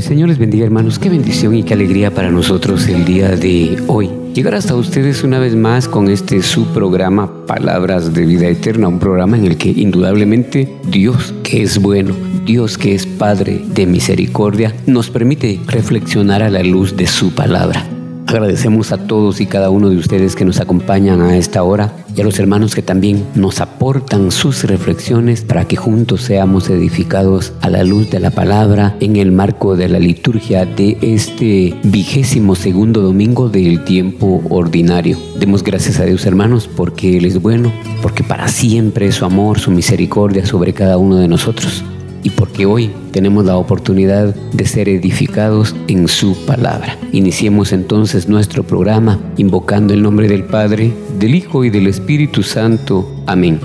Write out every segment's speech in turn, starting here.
Señor les bendiga hermanos, qué bendición y qué alegría para nosotros el día de hoy. Llegar hasta ustedes una vez más con este su programa Palabras de Vida Eterna, un programa en el que indudablemente Dios que es bueno, Dios que es Padre de misericordia, nos permite reflexionar a la luz de su palabra. Agradecemos a todos y cada uno de ustedes que nos acompañan a esta hora y a los hermanos que también nos aportan sus reflexiones para que juntos seamos edificados a la luz de la palabra en el marco de la liturgia de este vigésimo segundo domingo del tiempo ordinario. Demos gracias a Dios hermanos porque Él es bueno, porque para siempre es su amor, su misericordia sobre cada uno de nosotros y porque hoy tenemos la oportunidad de ser edificados en su palabra. Iniciemos entonces nuestro programa invocando el nombre del Padre, del Hijo y del Espíritu Santo. Amén.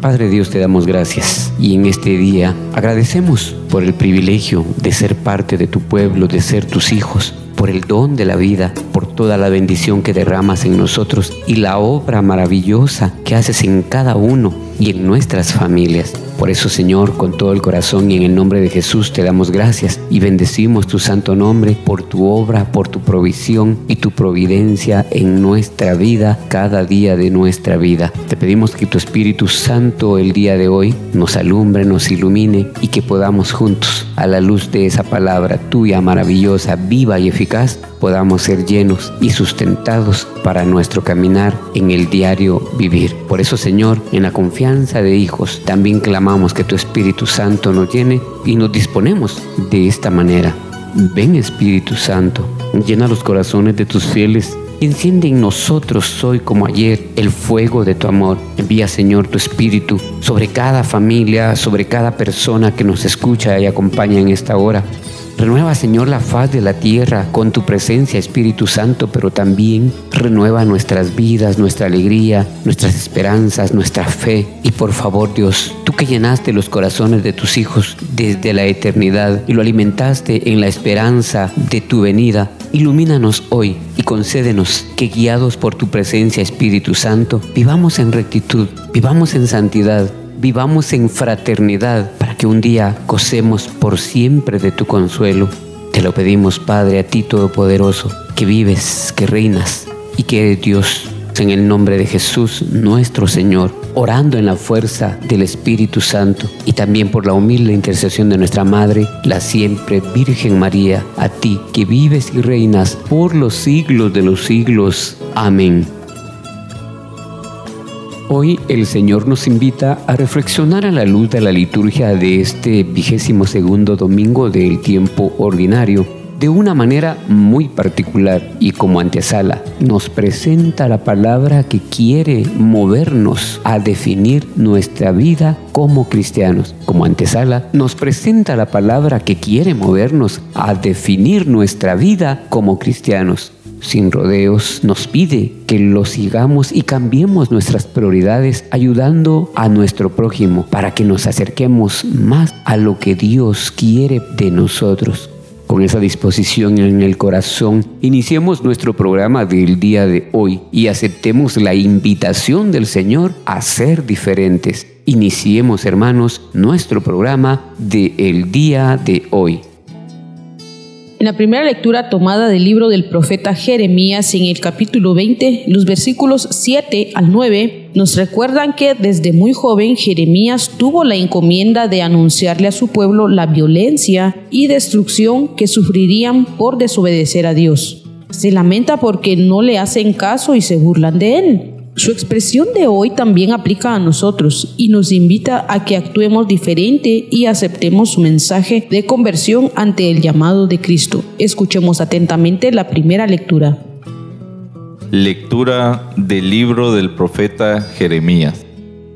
Padre Dios, te damos gracias y en este día agradecemos por el privilegio de ser parte de tu pueblo, de ser tus hijos, por el don de la vida, por toda la bendición que derramas en nosotros y la obra maravillosa que haces en cada uno y en nuestras familias. Por eso, Señor, con todo el corazón y en el nombre de Jesús te damos gracias y bendecimos tu santo nombre por tu obra, por tu provisión y tu providencia en nuestra vida, cada día de nuestra vida. Te pedimos que tu Espíritu Santo el día de hoy nos alumbre, nos ilumine y que podamos juntos, a la luz de esa palabra tuya maravillosa, viva y eficaz, podamos ser llenos y sustentados para nuestro caminar en el diario vivir. Por eso, Señor, en la confianza de hijos, también clamamos que tu Espíritu Santo nos llene y nos disponemos de esta manera. Ven Espíritu Santo, llena los corazones de tus fieles enciende en nosotros hoy como ayer el fuego de tu amor. Envía Señor tu Espíritu sobre cada familia, sobre cada persona que nos escucha y acompaña en esta hora. Renueva, Señor, la faz de la tierra con tu presencia, Espíritu Santo, pero también renueva nuestras vidas, nuestra alegría, nuestras esperanzas, nuestra fe. Y por favor, Dios, tú que llenaste los corazones de tus hijos desde la eternidad y lo alimentaste en la esperanza de tu venida, ilumínanos hoy y concédenos que guiados por tu presencia, Espíritu Santo, vivamos en rectitud, vivamos en santidad vivamos en fraternidad que un día gocemos por siempre de tu consuelo. Te lo pedimos, Padre, a ti Todopoderoso, que vives, que reinas y que eres Dios. En el nombre de Jesús, nuestro Señor, orando en la fuerza del Espíritu Santo y también por la humilde intercesión de nuestra Madre, la siempre Virgen María, a ti que vives y reinas por los siglos de los siglos. Amén. Hoy el Señor nos invita a reflexionar a la luz de la liturgia de este vigésimo segundo domingo del tiempo ordinario de una manera muy particular y como antesala nos presenta la palabra que quiere movernos a definir nuestra vida como cristianos. Como antesala nos presenta la palabra que quiere movernos a definir nuestra vida como cristianos sin rodeos, nos pide que lo sigamos y cambiemos nuestras prioridades ayudando a nuestro prójimo para que nos acerquemos más a lo que Dios quiere de nosotros. Con esa disposición en el corazón, iniciemos nuestro programa del día de hoy y aceptemos la invitación del Señor a ser diferentes. Iniciemos, hermanos, nuestro programa del el día de hoy. En la primera lectura tomada del libro del profeta Jeremías en el capítulo 20, los versículos 7 al 9, nos recuerdan que desde muy joven Jeremías tuvo la encomienda de anunciarle a su pueblo la violencia y destrucción que sufrirían por desobedecer a Dios. Se lamenta porque no le hacen caso y se burlan de él. Su expresión de hoy también aplica a nosotros y nos invita a que actuemos diferente y aceptemos su mensaje de conversión ante el llamado de Cristo. Escuchemos atentamente la primera lectura. Lectura del libro del profeta Jeremías.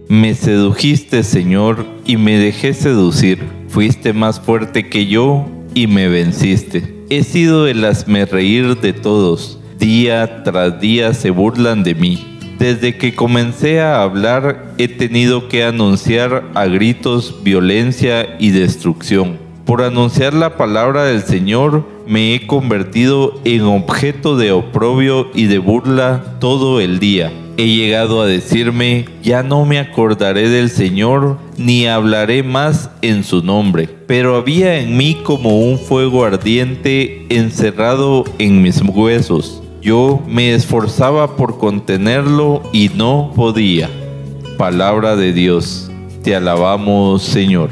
Me sedujiste, Señor, y me dejé seducir. Fuiste más fuerte que yo y me venciste. He sido el reír de todos. Día tras día se burlan de mí desde que comencé a hablar he tenido que anunciar a gritos violencia y destrucción. Por anunciar la palabra del Señor me he convertido en objeto de oprobio y de burla todo el día. He llegado a decirme, ya no me acordaré del Señor, ni hablaré más en su nombre. Pero había en mí como un fuego ardiente encerrado en mis huesos yo me esforzaba por contenerlo y no podía. Palabra de Dios, te alabamos Señor.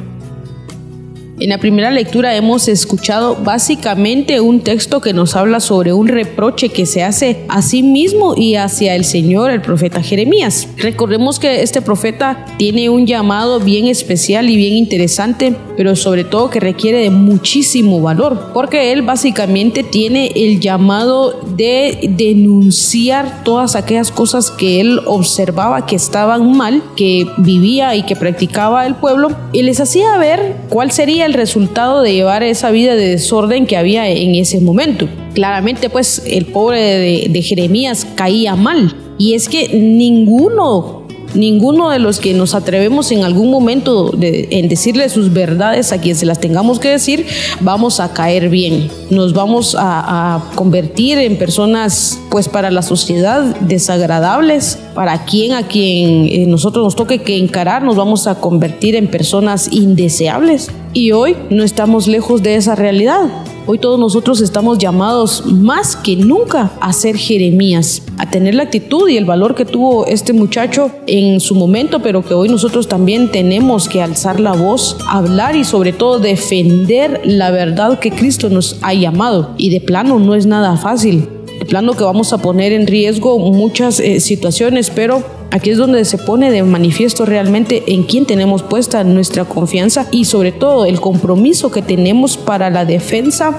En la primera lectura hemos escuchado básicamente un texto que nos habla sobre un reproche que se hace a sí mismo y hacia el Señor, el profeta Jeremías. Recordemos que este profeta tiene un llamado bien especial y bien interesante, pero sobre todo que requiere de muchísimo valor, porque él básicamente tiene el llamado de denunciar todas aquellas cosas que él observaba que estaban mal, que vivía y que practicaba el pueblo, y les hacía ver cuál sería el resultado de llevar esa vida de desorden que había en ese momento. Claramente, pues el pobre de, de Jeremías caía mal. Y es que ninguno ninguno de los que nos atrevemos en algún momento en decirle sus verdades a quien se las tengamos que decir, vamos a caer bien. Nos vamos a, a convertir en personas, pues para la sociedad, desagradables. Para quien a quien eh, nosotros nos toque que encarar, nos vamos a convertir en personas indeseables. Y hoy no estamos lejos de esa realidad. Hoy todos nosotros estamos llamados más que nunca a ser Jeremías, a tener la actitud y el valor que tuvo este muchacho en su momento, pero que hoy nosotros también tenemos que alzar la voz, hablar y sobre todo defender la verdad que Cristo nos ha llamado. Y de plano no es nada fácil. Plano que vamos a poner en riesgo muchas eh, situaciones, pero Aquí es donde se pone de manifiesto realmente en quién tenemos puesta nuestra confianza y sobre todo el compromiso que tenemos para la defensa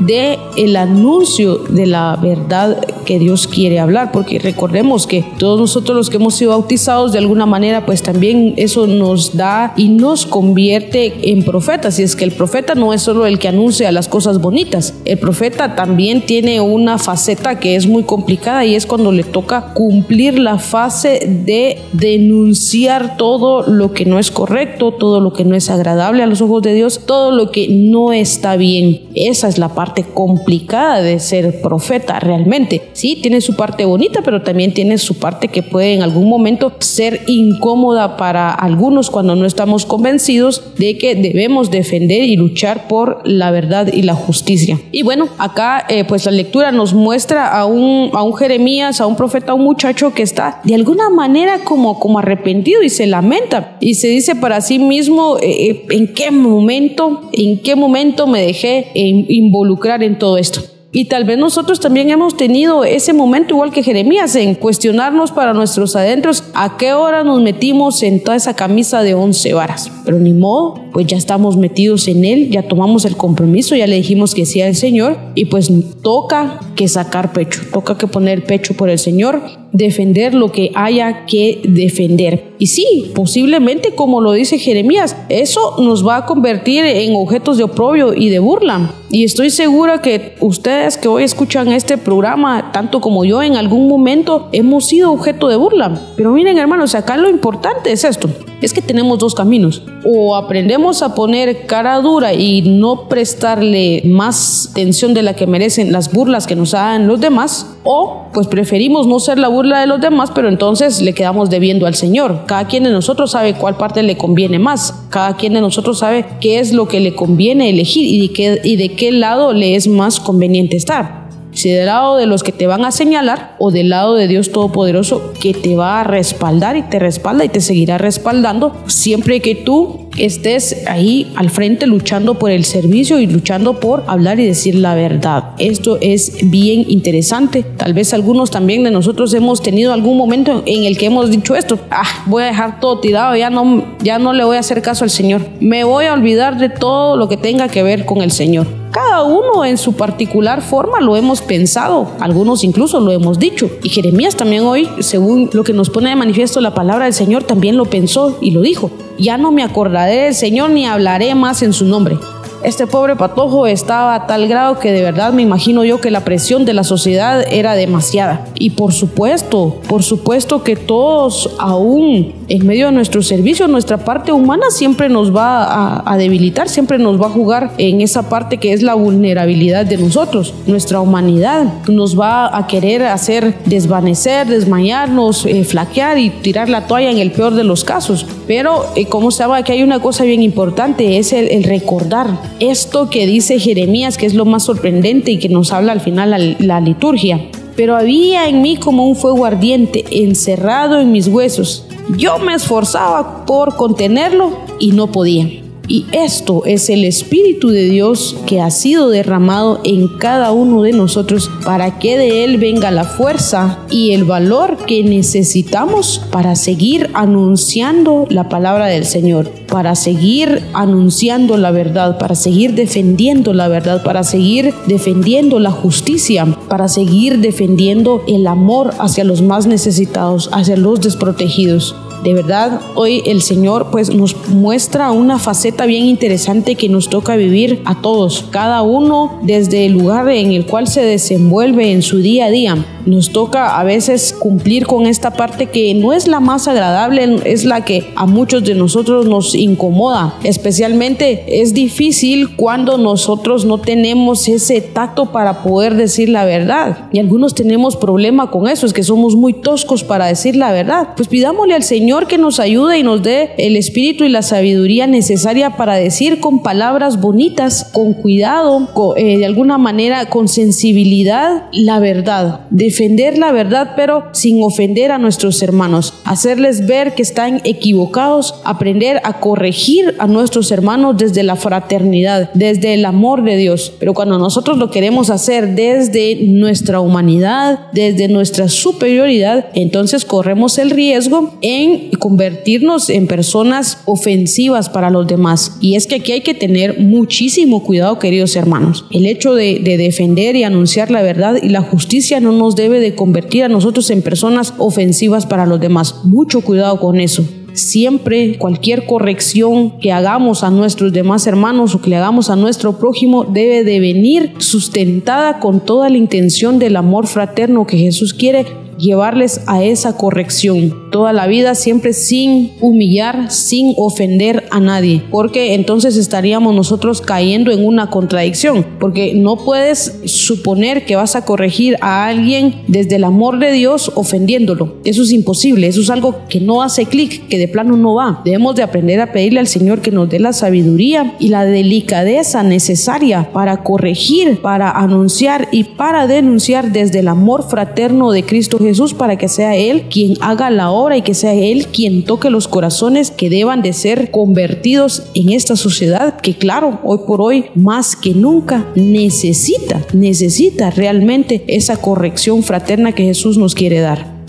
de el anuncio de la verdad que Dios quiere hablar, porque recordemos que todos nosotros los que hemos sido bautizados de alguna manera, pues también eso nos da y nos convierte en profetas. Y es que el profeta no es solo el que anuncia las cosas bonitas, el profeta también tiene una faceta que es muy complicada y es cuando le toca cumplir la fase de denunciar todo lo que no es correcto, todo lo que no es agradable a los ojos de Dios, todo lo que no está bien. Esa es la parte complicada de ser profeta realmente. Sí, tiene su parte bonita, pero también tiene su parte que puede en algún momento ser incómoda para algunos cuando no estamos convencidos de que debemos defender y luchar por la verdad y la justicia. Y bueno, acá eh, pues la lectura nos muestra a un, a un Jeremías, a un profeta, a un muchacho que está de alguna manera como, como arrepentido y se lamenta y se dice para sí mismo eh, eh, en qué momento, en qué momento me dejé involucrar en todo esto. Y tal vez nosotros también hemos tenido ese momento, igual que Jeremías, en cuestionarnos para nuestros adentros a qué hora nos metimos en toda esa camisa de once varas. Pero ni modo, pues ya estamos metidos en él, ya tomamos el compromiso, ya le dijimos que sí al Señor y pues toca que sacar pecho, toca que poner pecho por el Señor, defender lo que haya que defender. Y sí, posiblemente como lo dice Jeremías, eso nos va a convertir en objetos de oprobio y de burla. Y estoy segura que ustedes que hoy escuchan este programa, tanto como yo, en algún momento hemos sido objeto de burla. Pero miren hermanos, acá lo importante es esto, es que tenemos dos caminos. O aprendemos a poner cara dura y no prestarle más atención de la que merecen las burlas que nos hagan los demás, o pues preferimos no ser la burla de los demás, pero entonces le quedamos debiendo al Señor. Cada quien de nosotros sabe cuál parte le conviene más. Cada quien de nosotros sabe qué es lo que le conviene elegir y de qué, y de qué lado le es más conveniente estar si del lado de los que te van a señalar o del lado de Dios Todopoderoso que te va a respaldar y te respalda y te seguirá respaldando siempre que tú estés ahí al frente luchando por el servicio y luchando por hablar y decir la verdad. Esto es bien interesante. Tal vez algunos también de nosotros hemos tenido algún momento en el que hemos dicho esto, ah, voy a dejar todo tirado, ya no, ya no le voy a hacer caso al Señor. Me voy a olvidar de todo lo que tenga que ver con el Señor. Cada uno en su particular forma lo hemos pensado, algunos incluso lo hemos dicho. Y Jeremías también hoy, según lo que nos pone de manifiesto la palabra del Señor, también lo pensó y lo dijo. Ya no me acordaré del Señor ni hablaré más en su nombre. Este pobre patojo estaba a tal grado que de verdad me imagino yo que la presión de la sociedad era demasiada. Y por supuesto, por supuesto que todos aún en medio de nuestro servicio, nuestra parte humana siempre nos va a, debilitar, siempre nos va a jugar en esa parte que es la vulnerabilidad de nosotros. Nuestra humanidad nos va a querer hacer desvanecer, desmayarnos, eh, flaquear y tirar la toalla en el peor de los casos. Pero eh, como sabe que hay una cosa bien importante, es el recordar esto que dice Jeremías, que es lo más sorprendente y que nos habla al final la liturgia. Pero había en mí como un fuego ardiente encerrado en mis huesos. Yo me esforzaba por contenerlo y no podía. Y esto es el Espíritu de Dios que ha sido derramado en cada uno de nosotros para que de Él venga la fuerza y el valor que necesitamos para seguir anunciando la palabra del Señor, para seguir anunciando la verdad, para seguir defendiendo la verdad, para seguir defendiendo la justicia, para seguir defendiendo el amor hacia los más necesitados, hacia los desprotegidos. De verdad, hoy el Señor pues nos muestra una faceta bien interesante que nos toca vivir a todos, cada uno desde el lugar en el cual se desenvuelve en su día a día. Nos toca a veces cumplir con esta parte que no es la más agradable, es la que a muchos de nosotros nos incomoda. Especialmente es difícil cuando nosotros no tenemos ese tacto para poder decir la verdad. Y algunos tenemos problema con eso, es que somos muy toscos para decir la verdad. Pues pidámosle al Señor que nos ayude y nos dé el espíritu y la sabiduría necesaria para decir con palabras bonitas, con cuidado, eh, de alguna manera con sensibilidad la verdad. Defender la verdad pero sin ofender a nuestros hermanos. Hacerles ver que están equivocados, aprender a corregir a nuestros hermanos desde la fraternidad, desde el amor de Dios. Pero cuando nosotros lo queremos hacer desde nuestra humanidad, desde nuestra superioridad, entonces corremos el riesgo en convertirnos en personas ofensivas para los demás. Y es que aquí hay que tener muchísimo cuidado, queridos hermanos. El hecho de, de defender y anunciar la verdad y la justicia no nos debe de convertir a nosotros en personas ofensivas para los demás. Mucho cuidado con eso siempre cualquier corrección que hagamos a nuestros demás hermanos o que le hagamos a nuestro prójimo debe de venir sustentada con toda la intención del amor fraterno que Jesús quiere llevarles a esa corrección toda la vida, siempre sin humillar, sin ofender a nadie, porque entonces estaríamos nosotros cayendo en una contradicción, porque no puedes suponer que vas a corregir a alguien desde el amor de Dios ofendiéndolo. Eso es imposible, eso es algo que no hace clic, que de plano no va. Debemos de aprender a pedirle al Señor que nos dé la sabiduría y la delicadeza necesaria para corregir, para anunciar y para denunciar desde el amor fraterno de Cristo Jesús Jesús para que sea Él quien haga la obra y que sea Él quien toque los corazones que deban de ser convertidos en esta sociedad que claro, hoy por hoy más que nunca necesita, necesita realmente esa corrección fraterna que Jesús nos quiere dar.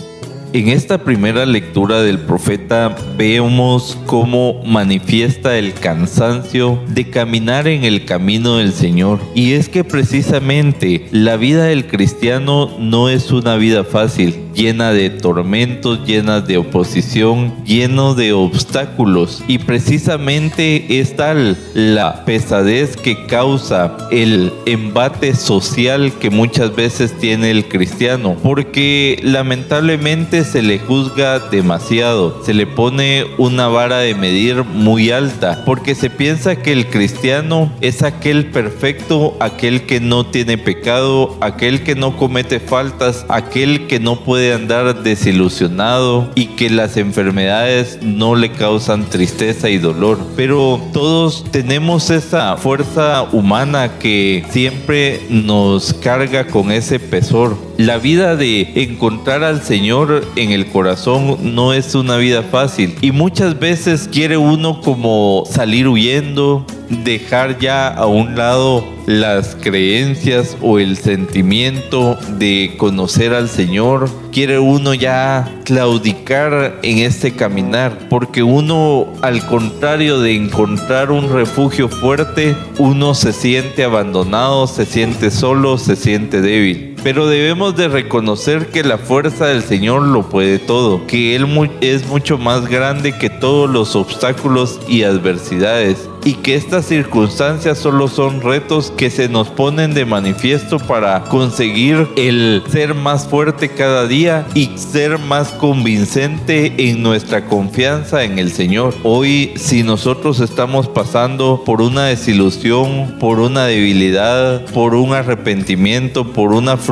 En esta primera lectura del profeta vemos cómo manifiesta el cansancio de caminar en el camino del Señor. Y es que precisamente la vida del cristiano no es una vida fácil llena de tormentos, llena de oposición, lleno de obstáculos. Y precisamente es tal la pesadez que causa el embate social que muchas veces tiene el cristiano, porque lamentablemente se le juzga demasiado, se le pone una vara de medir muy alta, porque se piensa que el cristiano es aquel perfecto, aquel que no tiene pecado, aquel que no comete faltas, aquel que no puede puede andar desilusionado y que las enfermedades no le causan tristeza y dolor. Pero todos tenemos esa fuerza humana que siempre nos carga con ese pesor. La vida de encontrar al Señor en el corazón no es una vida fácil y muchas veces quiere uno como salir huyendo, dejar ya a un lado las creencias o el sentimiento de conocer al Señor. Quiere uno ya claudicar en este caminar, porque uno, al contrario de encontrar un refugio fuerte, uno se siente abandonado, se siente solo, se siente débil. Pero debemos de reconocer que la fuerza del Señor lo puede todo, que Él es mucho más grande que todos los obstáculos y adversidades y que estas circunstancias solo son retos que se nos ponen de manifiesto para conseguir el ser más fuerte cada día y ser más convincente en nuestra confianza en el Señor. Hoy si nosotros estamos pasando por una desilusión, por una debilidad, por un arrepentimiento, por una frustración,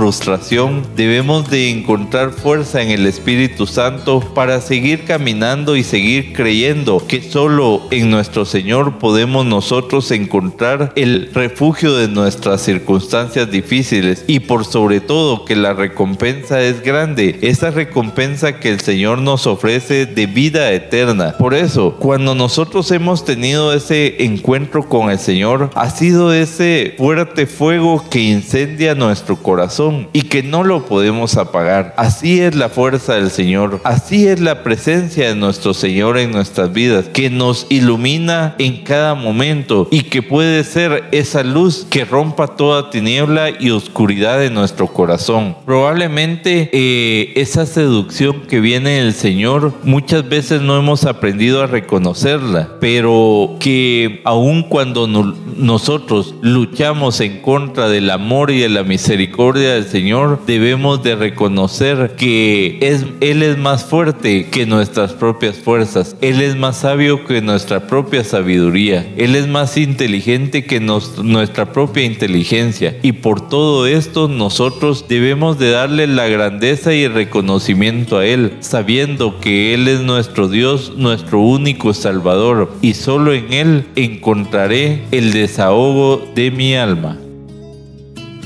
debemos de encontrar fuerza en el Espíritu Santo para seguir caminando y seguir creyendo que solo en nuestro Señor podemos nosotros encontrar el refugio de nuestras circunstancias difíciles y por sobre todo que la recompensa es grande, esa recompensa que el Señor nos ofrece de vida eterna. Por eso, cuando nosotros hemos tenido ese encuentro con el Señor, ha sido ese fuerte fuego que incendia nuestro corazón y que no lo podemos apagar. Así es la fuerza del Señor, así es la presencia de nuestro Señor en nuestras vidas, que nos ilumina en cada momento y que puede ser esa luz que rompa toda tiniebla y oscuridad de nuestro corazón. Probablemente eh, esa seducción que viene del Señor muchas veces no hemos aprendido a reconocerla, pero que aun cuando nosotros luchamos en contra del amor y de la misericordia del Señor, debemos de reconocer que Él es más fuerte que nuestras propias fuerzas, Él es más sabio que nuestra propia sabiduría. Él es más inteligente que nuestra propia inteligencia y por todo esto nosotros debemos de darle la grandeza y el reconocimiento a Él, sabiendo que Él es nuestro Dios, nuestro único Salvador y solo en Él encontraré el desahogo de mi alma.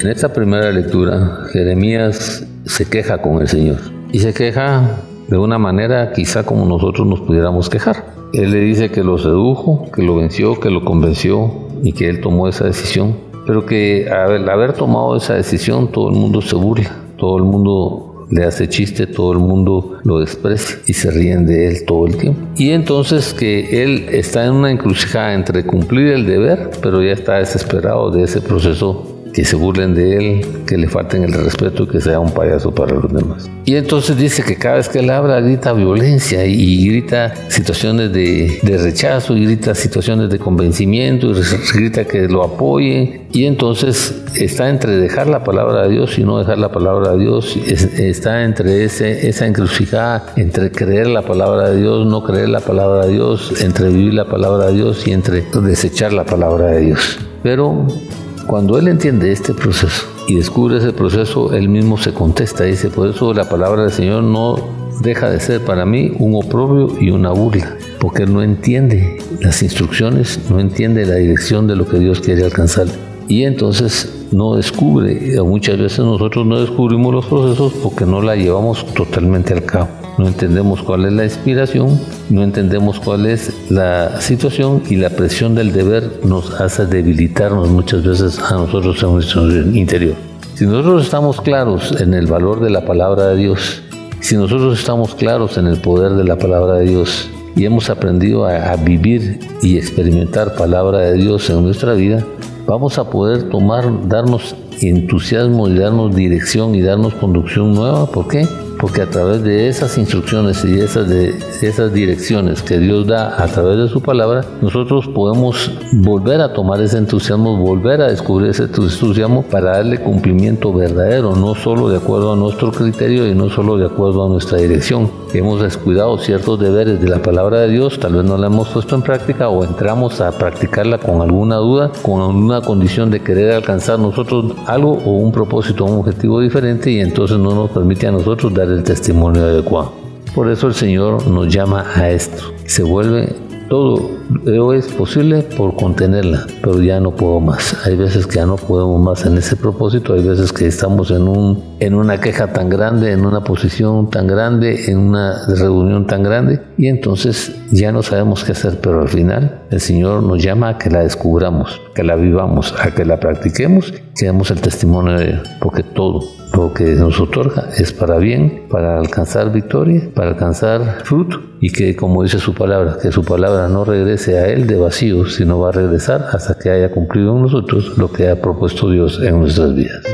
En esta primera lectura, Jeremías se queja con el Señor y se queja de una manera quizá como nosotros nos pudiéramos quejar. Él le dice que lo sedujo, que lo venció, que lo convenció y que él tomó esa decisión. Pero que al haber tomado esa decisión todo el mundo se burla, todo el mundo le hace chiste, todo el mundo lo desprecia y se ríen de él todo el tiempo. Y entonces que él está en una encrucijada entre cumplir el deber, pero ya está desesperado de ese proceso que se burlen de él, que le falten el respeto y que sea un payaso para los demás. Y entonces dice que cada vez que él habla grita violencia y grita situaciones de, rechazo y grita situaciones de convencimiento y grita que lo apoye. Y entonces está entre dejar la palabra de Dios y no dejar la palabra de Dios. está entre ese, esa encrucijada entre creer la palabra de Dios, no creer la palabra de Dios, entre vivir la palabra de Dios y entre desechar la palabra de Dios. Pero cuando él entiende este proceso y descubre ese proceso, él mismo se contesta, dice, por eso la palabra del Señor no deja de ser para mí un oprobio y una burla, porque él no entiende las instrucciones, no entiende la dirección de lo que Dios quiere alcanzar. Y entonces no descubre, muchas veces nosotros no descubrimos los procesos porque no la llevamos totalmente al cabo no entendemos cuál es la inspiración, no entendemos cuál es la situación y la presión del deber nos hace debilitarnos muchas veces a nosotros en nuestro interior. Si nosotros estamos claros en el valor de la palabra de Dios, si nosotros estamos claros en el poder de la palabra de Dios y hemos aprendido a, vivir y experimentar palabra de Dios en nuestra vida, vamos a poder tomar, darnos entusiasmo y darnos dirección y darnos conducción nueva. ¿Por qué? Porque a través de esas instrucciones y esas, esas direcciones que Dios da a través de su palabra, nosotros podemos volver a tomar ese entusiasmo, volver a descubrir ese entusiasmo para darle cumplimiento verdadero, no solo de acuerdo a nuestro criterio y no solo de acuerdo a nuestra dirección. Hemos descuidado ciertos deberes de la palabra de Dios, tal vez no la hemos puesto en práctica o entramos a practicarla con alguna duda, con alguna condición de querer alcanzar nosotros algo o un propósito, un objetivo diferente y entonces no nos permite a nosotros dar el testimonio adecuado. Por eso el Señor nos llama a esto. Se vuelve todo es posible por contenerla, pero ya no puedo más. Hay veces que ya no podemos más en ese propósito, hay veces que estamos en, un, en una queja tan grande, en una posición tan grande, en una reunión tan grande, y entonces ya no sabemos qué hacer, pero al final el Señor nos llama a que la descubramos, que la vivamos, a que la practiquemos, que demos el testimonio de porque todo lo que nos otorga es para bien, para alcanzar victoria, para alcanzar fruto y que como dice su palabra, que su palabra no regrese a él de vacío, sino va a regresar hasta que haya cumplido en nosotros lo que ha propuesto Dios en nuestras vidas.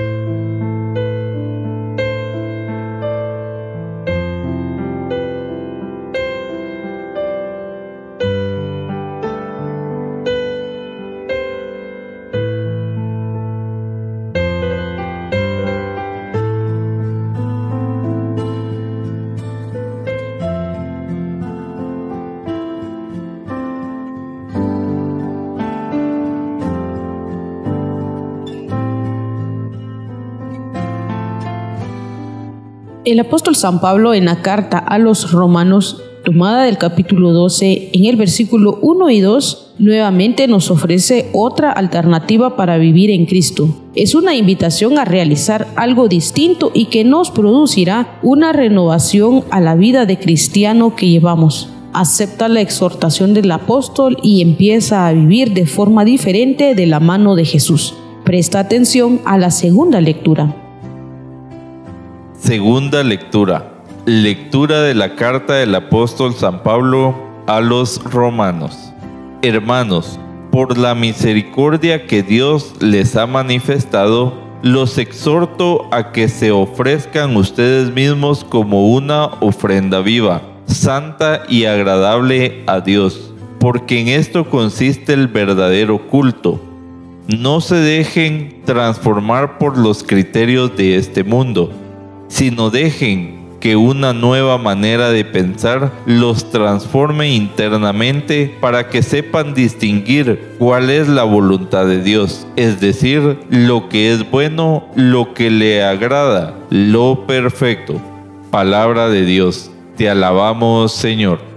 El apóstol San Pablo en la carta a los romanos, tomada del capítulo 12, en el versículo 1 y 2, nuevamente nos ofrece otra alternativa para vivir en Cristo. Es una invitación a realizar algo distinto y que nos producirá una renovación a la vida de cristiano que llevamos acepta la exhortación del apóstol y empieza a vivir de forma diferente de la mano de Jesús. Presta atención a la segunda lectura. Segunda lectura. Lectura de la carta del apóstol San Pablo a los romanos. Hermanos, por la misericordia que Dios les ha manifestado, los exhorto a que se ofrezcan ustedes mismos como una ofrenda viva, santa y agradable a Dios, porque en esto consiste el verdadero culto. No se dejen transformar por los criterios de este mundo sino dejen que una nueva manera de pensar los transforme internamente para que sepan distinguir cuál es la voluntad de Dios, es decir, lo que es bueno, lo que le agrada, lo perfecto. Palabra de Dios, te alabamos Señor.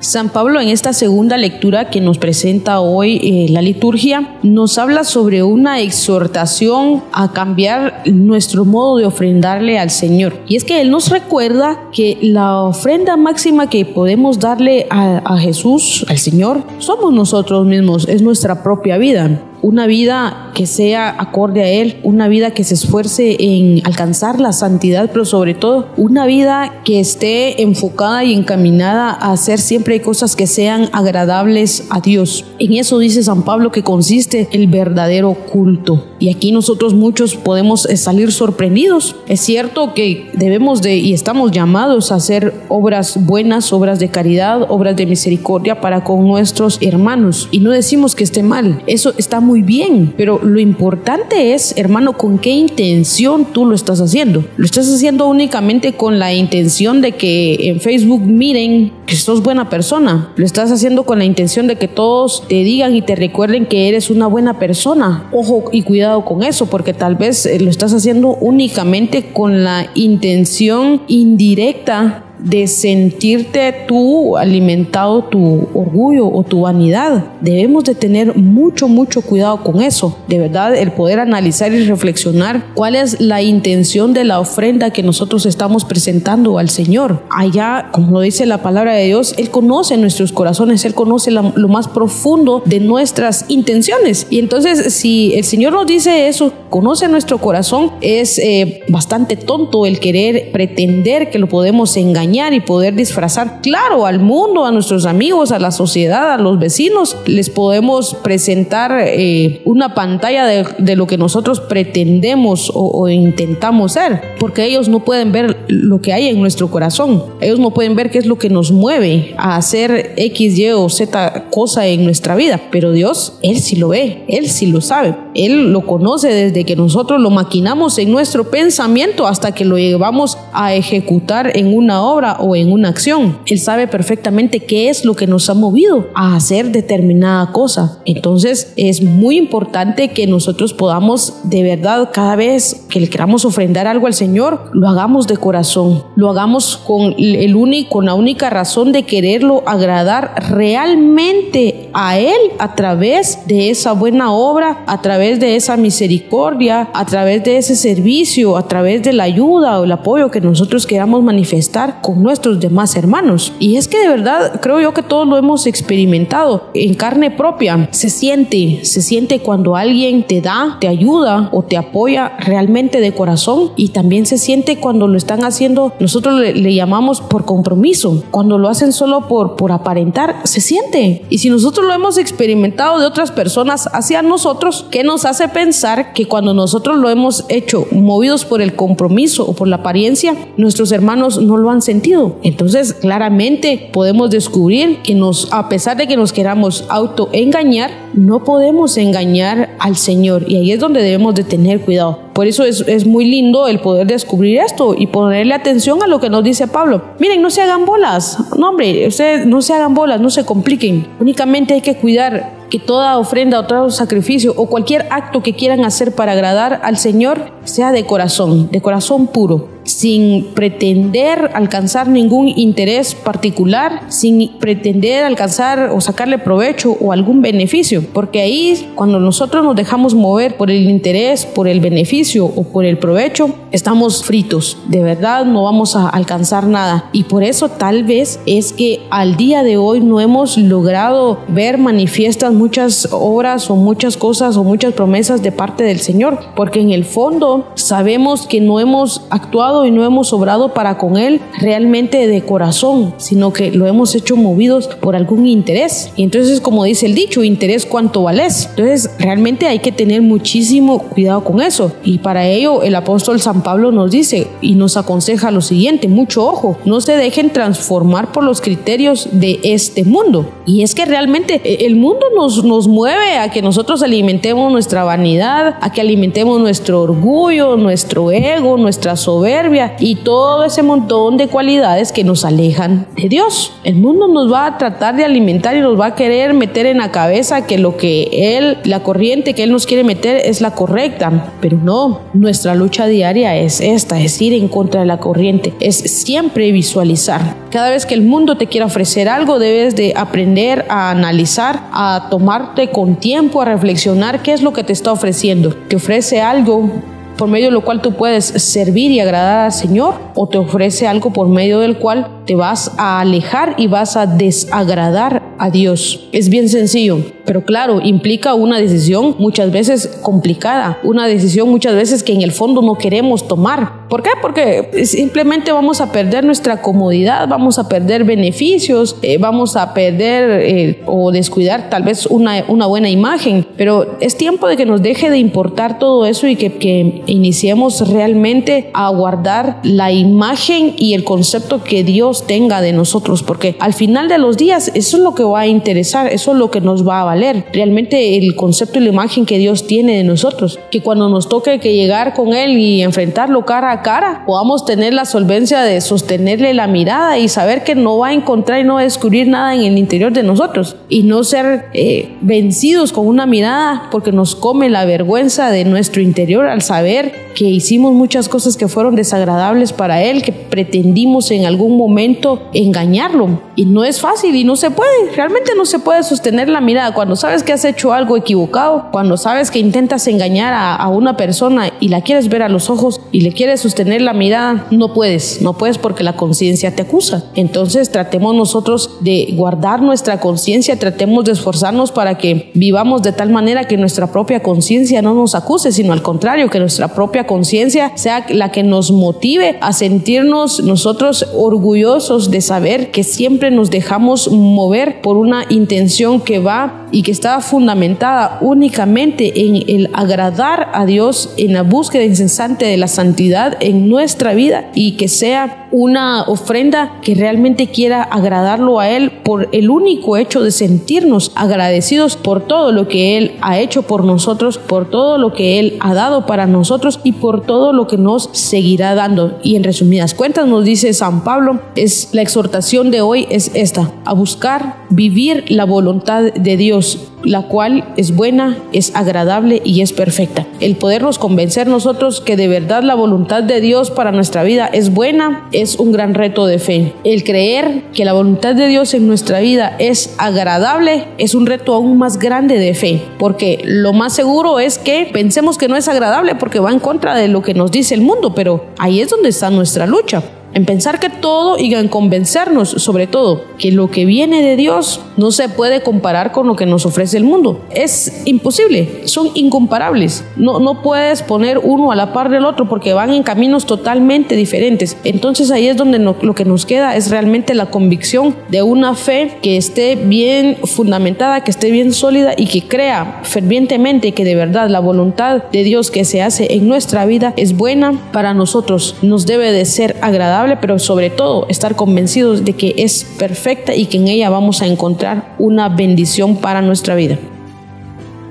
San Pablo en esta segunda lectura que nos presenta hoy eh, la liturgia nos habla sobre una exhortación a cambiar nuestro modo de ofrendarle al Señor. Y es que Él nos recuerda que la ofrenda máxima que podemos darle a, a Jesús, al Señor, somos nosotros mismos, es nuestra propia vida una vida que sea acorde a Él, una vida que se esfuerce en alcanzar la santidad, pero sobre todo una vida que esté enfocada y encaminada a hacer siempre cosas que sean agradables a Dios. En eso dice San Pablo que consiste el verdadero culto. Y aquí nosotros muchos podemos eh, salir sorprendidos. Es cierto que debemos de y estamos llamados a hacer obras buenas, obras de caridad, obras de misericordia para con nuestros hermanos. Y no decimos que esté mal, eso está muy bien, pero lo importante es, hermano, con qué intención tú lo estás haciendo. Lo estás haciendo únicamente con la intención de que en Facebook miren que sos buena persona. Lo estás haciendo con la intención de que todos te digan y te recuerden que eres una buena persona. Ojo y cuidado con eso, porque tal vez eh, lo estás haciendo únicamente con la intención indirecta de sentirte tú alimentado tu orgullo o tu vanidad. Debemos de tener mucho, mucho cuidado con eso. De verdad, el poder analizar y reflexionar cuál es la intención de la ofrenda que nosotros estamos presentando al Señor. Allá, como lo dice la palabra de Dios, Él conoce nuestros corazones, Él conoce lo más profundo de nuestras intenciones. Y entonces, si el Señor nos dice eso, conoce nuestro corazón, es eh, bastante tonto el querer pretender que lo podemos engañar y poder disfrazar, claro, al mundo, a nuestros amigos, a la sociedad, a los vecinos, les podemos presentar eh, una pantalla de, lo que nosotros pretendemos o, o, intentamos ser, porque ellos no pueden ver lo que hay en nuestro corazón, ellos no pueden ver qué es lo que nos mueve a hacer X, Y o Z cosa en nuestra vida, pero Dios, Él sí lo ve, Él sí lo sabe, Él lo conoce desde que nosotros lo maquinamos en nuestro pensamiento hasta que lo llevamos a ejecutar en una obra obra o en una acción. Él sabe perfectamente qué es lo que nos ha movido a hacer determinada cosa. Entonces es muy importante que nosotros podamos de verdad cada vez que le queramos ofrendar algo al Señor, lo hagamos de corazón, lo hagamos con, el único, con la única razón de quererlo agradar realmente a Él a través de esa buena obra, a través de esa misericordia, a través de ese servicio, a través de la ayuda o el apoyo que nosotros queramos manifestar con nuestros demás hermanos. Y es que de verdad creo yo que todos lo hemos experimentado en carne propia. Se siente, se siente cuando alguien te da, te ayuda o te apoya realmente de corazón y también se siente cuando lo están haciendo, nosotros le, llamamos por compromiso, cuando lo hacen solo por, por aparentar, se siente. Y si nosotros lo hemos experimentado de otras personas hacia nosotros, ¿qué nos hace pensar que cuando nosotros lo hemos hecho movidos por el compromiso o por la apariencia, nuestros hermanos no lo han sentido? Entonces, claramente podemos descubrir que nos, a pesar de que nos queramos autoengañar, no podemos engañar al Señor. Y ahí es donde debemos de tener cuidado. Por eso es, es, muy lindo el poder descubrir esto y ponerle atención a lo que nos dice Pablo. Miren, no se hagan bolas. No, hombre, ustedes no se hagan bolas, no se compliquen. Únicamente hay que cuidar que toda ofrenda o todo sacrificio o cualquier acto que quieran hacer para agradar al Señor sea de corazón, de corazón puro sin pretender alcanzar ningún interés particular, sin pretender alcanzar o sacarle provecho o algún beneficio, porque ahí cuando nosotros nos dejamos mover por el interés, por el beneficio o por el provecho, estamos fritos, de verdad no vamos a alcanzar nada y por eso tal vez es que al día de hoy no hemos logrado ver manifiestas muchas obras o muchas cosas o muchas promesas de parte del Señor, porque en el fondo sabemos que no hemos actuado y no hemos obrado para con Él realmente de corazón, sino que lo hemos hecho movidos por algún interés. Y entonces, como dice el dicho, interés cuánto vales. Entonces, realmente hay que tener muchísimo cuidado con eso. Y para ello, el apóstol San Pablo nos dice y nos aconseja lo siguiente, mucho ojo, no se dejen transformar por los criterios de este mundo. Y es que realmente eh, el mundo nos, nos mueve a que nosotros alimentemos nuestra vanidad, a que alimentemos nuestro orgullo, nuestro ego, nuestra soberbia y todo ese montón de cualidades que nos alejan de Dios. El mundo nos va a tratar de alimentar y nos va a querer meter en la cabeza lo que Él, la corriente que Él nos quiere meter es la correcta, pero no, nuestra lucha diaria es esta, es ir en contra de la corriente, es siempre visualizar. Cada vez que el mundo te quiera ofrecer algo, debes de aprender a analizar, a tomarte con tiempo, a reflexionar qué es lo que te está ofreciendo. Te ofrece algo por medio de lo cual tú puedes servir y agradar al Señor, o te ofrece algo por medio del cual te vas a alejar y vas a desagradar a Dios. Es bien sencillo, pero claro, implica una decisión muchas veces complicada, una decisión muchas veces que en el fondo no queremos tomar. ¿Por qué? Porque simplemente vamos a perder nuestra comodidad, vamos a perder beneficios, eh, vamos a perder eh, o descuidar tal vez una, una, buena imagen, pero es tiempo de que nos deje de importar todo eso y que, que iniciemos realmente a guardar la imagen y el concepto que Dios tenga de nosotros, porque al final de los días eso es lo que va a interesar, eso es lo que nos va a valer, realmente el concepto y la imagen que Dios tiene de nosotros, que cuando nos toque que llegar con Él y enfrentarlo cara a cara, podamos tener la solvencia de sostenerle la mirada y saber que no va a encontrar y no va a descubrir nada en el interior de nosotros. Y no ser eh, vencidos con una mirada porque nos come la vergüenza de nuestro interior al saber que hicimos muchas cosas que fueron desagradables para Él, que pretendimos en algún momento engañarlo. Y no es fácil y no se puede, realmente no se puede sostener la mirada. Cuando sabes que has hecho algo equivocado, cuando sabes que intentas engañar a, una persona y la quieres ver a los ojos y le quieres sostener la mirada, no puedes, no puedes porque la conciencia te acusa. Entonces tratemos nosotros de guardar nuestra conciencia, tratemos de esforzarnos para que vivamos de tal manera que nuestra propia conciencia no nos acuse, sino al contrario, que nuestra propia conciencia sea la que nos motive a sentirnos nosotros orgullosos de saber que siempre nos dejamos mover por una intención que va que está fundamentada únicamente en el agradar a Dios, en la búsqueda incesante de la santidad en nuestra vida y que sea una ofrenda que realmente quiera agradarlo a Él por el único hecho de sentirnos agradecidos por todo lo que Él ha hecho por nosotros, por todo lo que Él ha dado para nosotros y por todo lo que nos seguirá dando. Y en resumidas cuentas nos dice San Pablo, es la exhortación de hoy es esta, a buscar vivir la voluntad de Dios la cual es buena, es agradable y es perfecta. El podernos convencer nosotros que de verdad la voluntad de Dios para nuestra vida es buena es un gran reto de fe. El creer que la voluntad de Dios en nuestra vida es agradable es un reto aún más grande de fe, porque lo más seguro es que pensemos que no es agradable porque va en contra de lo que nos dice el mundo, pero ahí es donde está nuestra lucha en pensar que todo y en convencernos sobre todo que lo que viene de Dios no se puede comparar con lo que nos ofrece el mundo. Es imposible, son incomparables. No, no puedes poner uno a la par del otro porque van en caminos totalmente diferentes. Entonces ahí es donde lo que nos queda es realmente la convicción de una fe que esté bien fundamentada, que esté bien sólida y que crea fervientemente que de verdad la voluntad de Dios que se hace en nuestra vida es buena para nosotros, nos debe de ser agradable pero sobre todo estar convencidos de que es perfecta y que en ella vamos a encontrar una bendición para nuestra vida.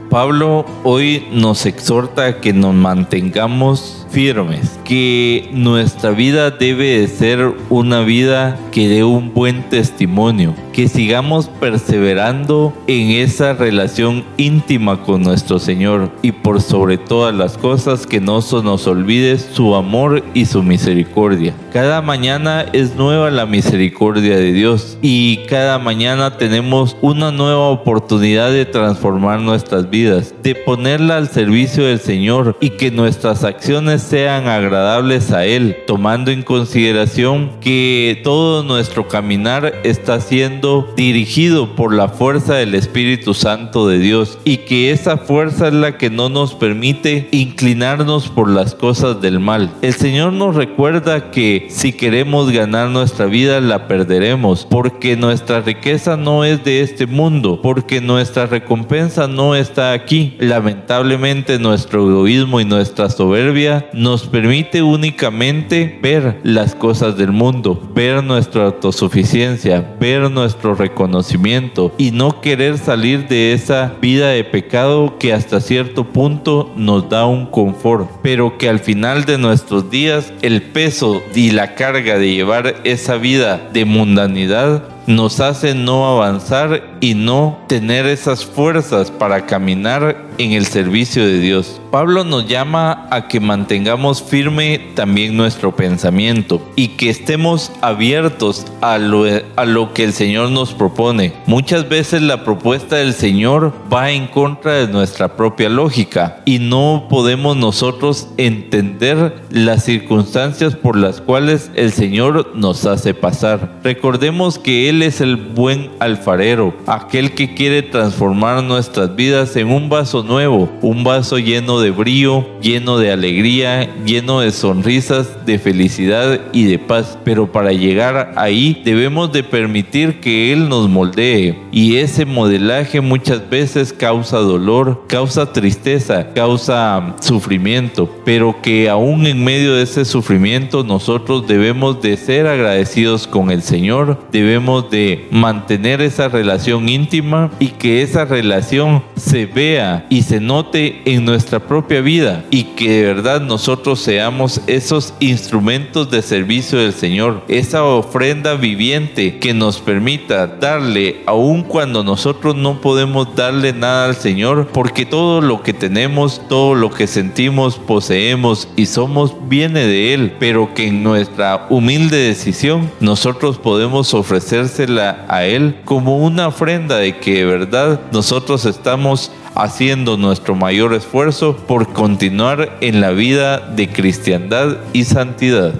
Pablo hoy nos exhorta a que nos mantengamos firmes, que nuestra vida debe de ser una vida que dé un buen testimonio, que sigamos perseverando en esa relación íntima con nuestro Señor y por sobre todas las cosas que no se nos olvide su amor y su misericordia. Cada mañana es nueva la misericordia de Dios y cada mañana tenemos una nueva oportunidad de transformar nuestras vidas, de ponerla al servicio del Señor y que nuestras acciones sean agradables a Él, tomando en consideración que todo nuestro caminar está siendo dirigido por la fuerza del Espíritu Santo de Dios y que esa fuerza es la que no nos permite inclinarnos por las cosas del mal. El Señor nos recuerda que si queremos ganar nuestra vida la perderemos porque nuestra riqueza no es de este mundo, porque nuestra recompensa no está aquí. Lamentablemente nuestro egoísmo y nuestra soberbia nos permite únicamente ver las cosas del mundo, ver nuestra autosuficiencia, ver nuestro reconocimiento y no querer salir de esa vida de pecado que hasta cierto punto nos da un confort, pero que al final de nuestros días el peso y la carga de llevar esa vida de mundanidad nos hace no avanzar y no tener esas fuerzas para caminar en el servicio de Dios. Pablo nos llama a que mantengamos firme también nuestro pensamiento y que estemos abiertos a lo, a lo que el Señor nos propone. Muchas veces la propuesta del Señor va en contra de nuestra propia lógica y no podemos nosotros entender las circunstancias por las cuales el Señor nos hace pasar. Recordemos que Él es el buen alfarero, aquel que quiere transformar nuestras vidas en un vaso nuevo, un vaso lleno de brío, lleno de alegría, lleno de sonrisas, de felicidad y de paz. Pero para llegar ahí debemos de permitir que Él nos moldee. Y ese modelaje muchas veces causa dolor, causa tristeza, causa sufrimiento, pero que aún en medio de ese sufrimiento nosotros debemos de ser agradecidos con el Señor, debemos de mantener esa relación íntima y que esa relación se vea y se note en nuestra propia vida y que de verdad nosotros seamos esos instrumentos de servicio del Señor, esa ofrenda viviente que nos permita darle aun cuando nosotros no podemos darle nada al Señor, porque todo lo que tenemos, todo lo que sentimos, poseemos y somos viene de Él, pero que en nuestra humilde decisión nosotros podemos ofrecérsela a Él como una ofrenda de que de verdad nosotros estamos haciendo nuestro mayor esfuerzo por continuar en la vida de cristiandad y santidad.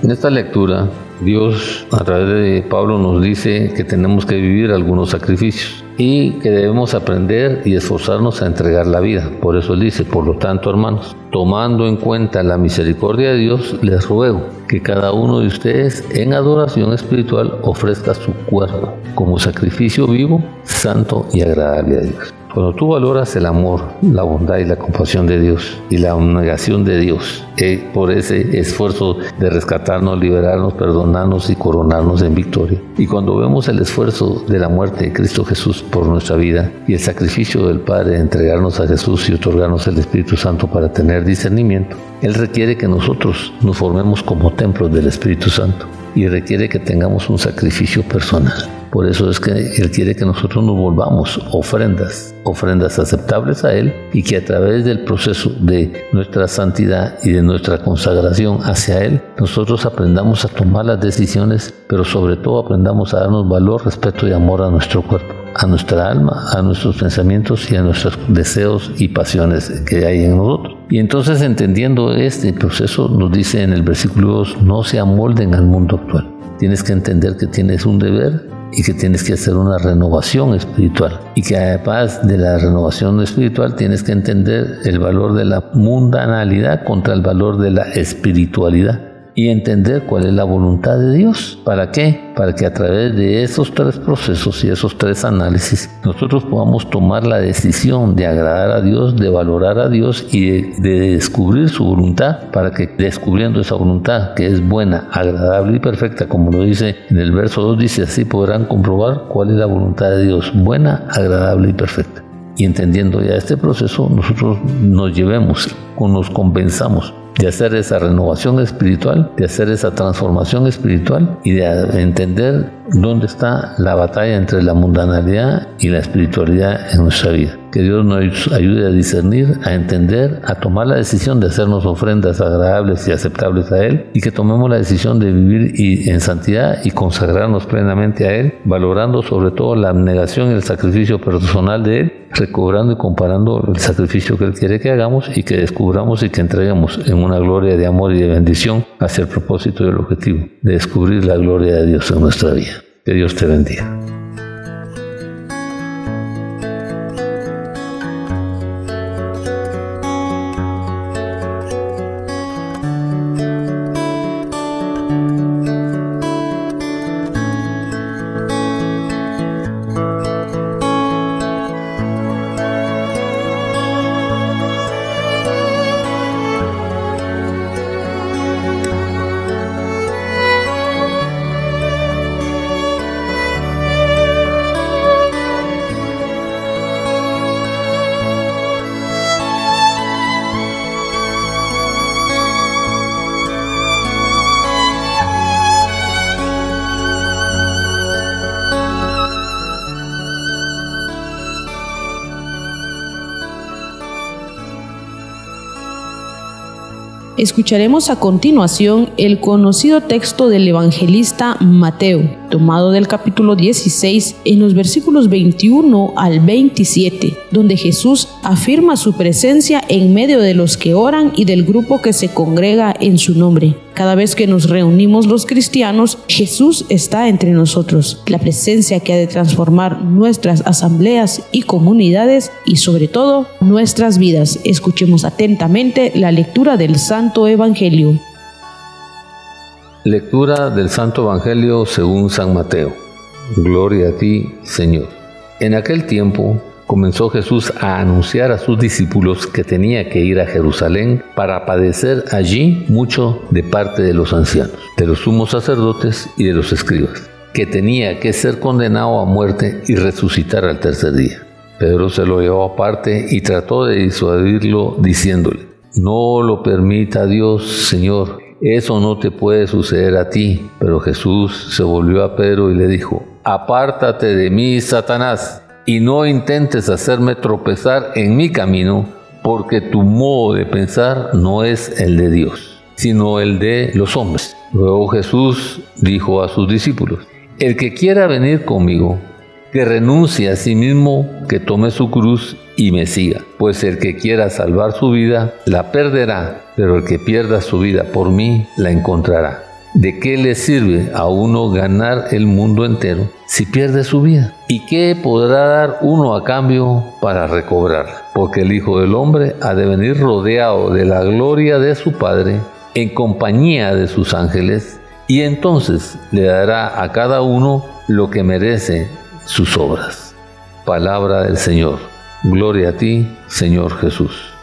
En esta lectura Dios a través de Pablo nos dice que tenemos que vivir algunos sacrificios y que debemos aprender y esforzarnos a entregar la vida. Por eso él dice, por lo tanto, hermanos, tomando en cuenta la misericordia de Dios, les ruego que cada uno de ustedes en adoración espiritual ofrezca su cuerpo como sacrificio vivo, santo y agradable a Dios. Cuando tú valoras el amor, la bondad y la compasión de Dios y la negación de Dios eh, por ese esfuerzo de rescatarnos, liberarnos, perdonarnos y coronarnos en victoria. Y cuando vemos el esfuerzo de la muerte de Cristo Jesús por nuestra vida y el sacrificio del Padre de entregarnos a Jesús y otorgarnos el Espíritu Santo para tener discernimiento, Él requiere que nosotros nos formemos como templos del Espíritu Santo y requiere que tengamos un sacrificio personal. Por eso es que Él quiere que nosotros nos volvamos ofrendas, ofrendas aceptables a Él y que a través del proceso de nuestra santidad y de nuestra consagración hacia Él, nosotros aprendamos a tomar las decisiones, pero sobre todo aprendamos a darnos valor, respeto y amor a nuestro cuerpo a nuestra alma, a nuestros pensamientos y a nuestros deseos y pasiones que hay en nosotros. Y entonces entendiendo este proceso nos dice en el versículo 2, no se amolden al mundo actual. Tienes que entender que tienes un deber y que tienes que hacer una renovación espiritual. Y que además de la renovación espiritual tienes que entender el valor de la mundanalidad contra el valor de la espiritualidad y entender cuál es la voluntad de Dios. ¿Para qué? Para que a través de esos tres procesos y esos tres análisis nosotros podamos tomar la decisión de agradar a Dios, de valorar a Dios y de, descubrir su voluntad para que descubriendo esa voluntad que es buena, agradable y perfecta, como lo dice en el verso 2, dice así podrán comprobar cuál es la voluntad de Dios, buena, agradable y perfecta. Y entendiendo ya este proceso, nosotros nos llevemos nos convenzamos de hacer esa renovación espiritual, de hacer esa transformación espiritual y de entender dónde está la batalla entre la mundanalidad y la espiritualidad en nuestra vida. Que Dios nos ayude a discernir, a entender, a tomar la decisión de hacernos ofrendas agradables y aceptables a Él y que tomemos la decisión de vivir en santidad y consagrarnos plenamente a Él, valorando sobre todo la abnegación y el sacrificio personal de Él, recobrando y comparando el sacrificio que Él quiere que hagamos y que descubramos y que entreguemos en una gloria de amor y de bendición hacia el propósito y el objetivo de descubrir la gloria de Dios en nuestra vida. Que Dios te bendiga. Escucharemos a continuación el conocido texto del evangelista Mateo, tomado del capítulo 16 en los versículos 21 al 27, donde Jesús afirma su presencia en medio de los que oran y del grupo que se congrega en su nombre. Cada vez que nos reunimos los cristianos, Jesús está entre nosotros. La presencia que ha de transformar nuestras asambleas y comunidades y sobre todo nuestras vidas. Escuchemos atentamente la lectura del Santo Evangelio. Lectura del Santo Evangelio según San Mateo. Gloria a ti, Señor. En aquel tiempo comenzó Jesús a anunciar a sus discípulos que tenía que ir a Jerusalén para padecer allí mucho de parte de los ancianos, de los sumos sacerdotes y de los escribas, que tenía que ser condenado a muerte y resucitar al tercer día. Pedro se lo llevó aparte y trató de disuadirlo diciéndole, no lo permita Dios, Señor, eso no te puede suceder a ti. Pero Jesús se volvió a Pedro y le dijo, apártate de mí, Satanás y no intentes hacerme tropezar en mi camino, porque tu modo de pensar no es el de Dios, sino el de los hombres. Luego Jesús dijo a sus discípulos, el que quiera venir conmigo, que renuncie a sí mismo, que tome su cruz y me siga, pues el que quiera salvar su vida, la perderá, pero el que pierda su vida por mí, la encontrará. ¿De qué le sirve a uno ganar el mundo entero si pierde su vida? ¿Y qué podrá dar uno a cambio para recobrar? Porque el Hijo del Hombre ha de venir rodeado de la gloria de su Padre en compañía de sus ángeles y entonces le dará a cada uno lo que merece sus obras. Palabra del Señor. Gloria a ti, Señor Jesús.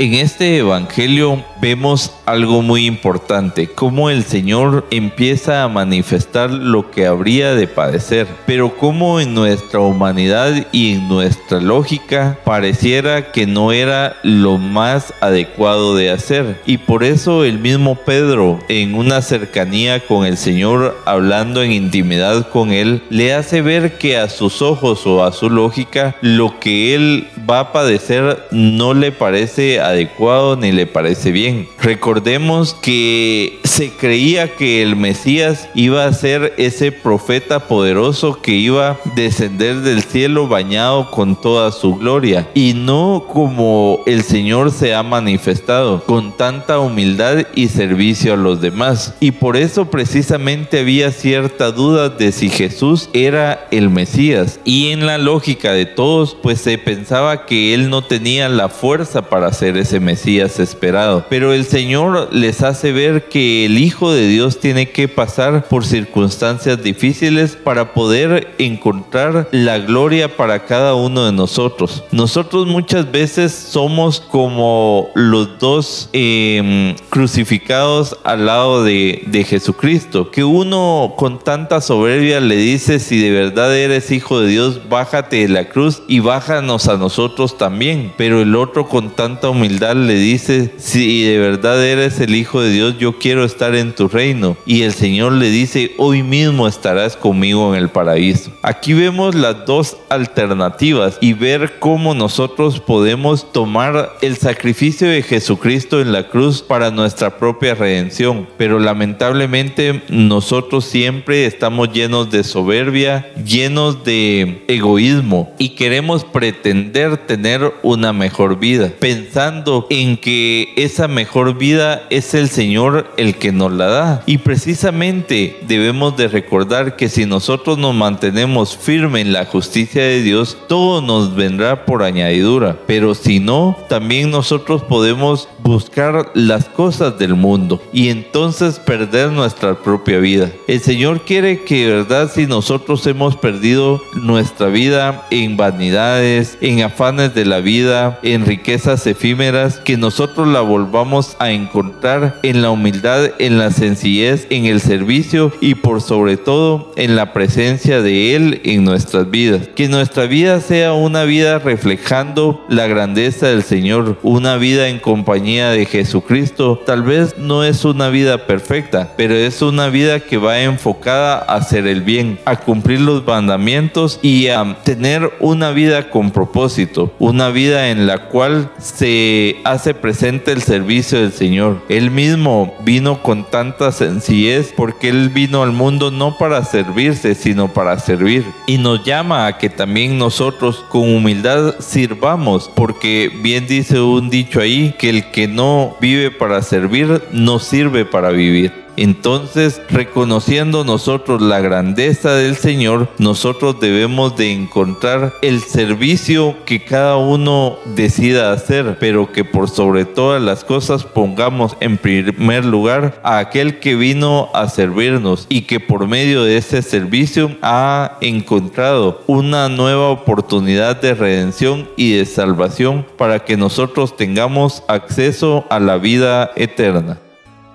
En este Evangelio vemos algo muy importante, cómo el Señor empieza a manifestar lo que habría de padecer, pero cómo en nuestra humanidad y en nuestra lógica pareciera que no era lo más adecuado de hacer. Y por eso el mismo Pedro, en una cercanía con el Señor, hablando en intimidad con Él, le hace ver que a sus ojos o a su lógica, lo que Él va a padecer no le parece adecuado ni le parece bien. Recordemos que se creía que el Mesías iba a ser ese profeta poderoso que iba a descender del cielo bañado con toda su gloria y no como el Señor se ha manifestado con tanta humildad y servicio a los demás. Y por eso precisamente había cierta duda de si Jesús era el Mesías. Y en la lógica de todos pues se pensaba que él no tenía la fuerza para ser ese Mesías esperado. Pero el Señor les hace ver que el Hijo de Dios tiene que pasar por circunstancias difíciles para poder encontrar la gloria para cada uno de nosotros. Nosotros muchas veces somos como los dos em, crucificados al lado de, de Jesucristo, que uno con tanta soberbia le dice, si de verdad eres hijo de Dios, bájate de la cruz y bájanos a nosotros también. Pero el otro con tanta humildad le dice, si de verdad eres el Hijo de Dios, yo quiero estar en tu reino. Y el Señor le dice, hoy mismo estarás conmigo en el paraíso. Aquí vemos las dos alternativas y ver cómo nosotros podemos tomar el sacrificio de Jesucristo en la cruz para nuestra propia redención. Pero lamentablemente nosotros siempre estamos llenos de soberbia, llenos de egoísmo y queremos pretender tener una mejor vida, pensando en que esa mejor vida es el Señor el que nos la da. Y precisamente debemos de recordar que si nosotros nos mantenemos firmes en la justicia de Dios, todo nos vendrá por añadidura. Pero si no, también nosotros podemos buscar las cosas del mundo y entonces perder nuestra propia vida. El Señor quiere que, verdad, si nosotros hemos perdido nuestra vida en vanidades, en afanes de la vida, en riquezas efímeras, que nosotros la volvamos a encontrar en la humildad, en la sencillez, en el servicio y por sobre todo en la presencia de Él en nuestras vidas. Que nuestra vida sea una vida reflejando la grandeza del Señor, una vida en compañía de Jesucristo. Tal vez no es una vida perfecta, pero es una vida que va enfocada a hacer el bien, a cumplir los mandamientos y a tener una vida con propósito, una vida en la cual se hace presente el servicio del Señor. Él mismo vino con tanta sencillez porque Él vino al mundo no para servirse, sino para servir. Y nos llama a que también nosotros con humildad sirvamos, porque bien dice un dicho ahí, que el que no vive para servir, no sirve para vivir. Entonces, reconociendo nosotros la grandeza del Señor, nosotros debemos de encontrar el servicio que cada uno decida hacer, pero que por sobre todas las cosas pongamos en primer lugar a aquel que vino a servirnos y que por medio de ese servicio ha encontrado una nueva oportunidad de redención y de salvación para que nosotros tengamos acceso a la vida eterna.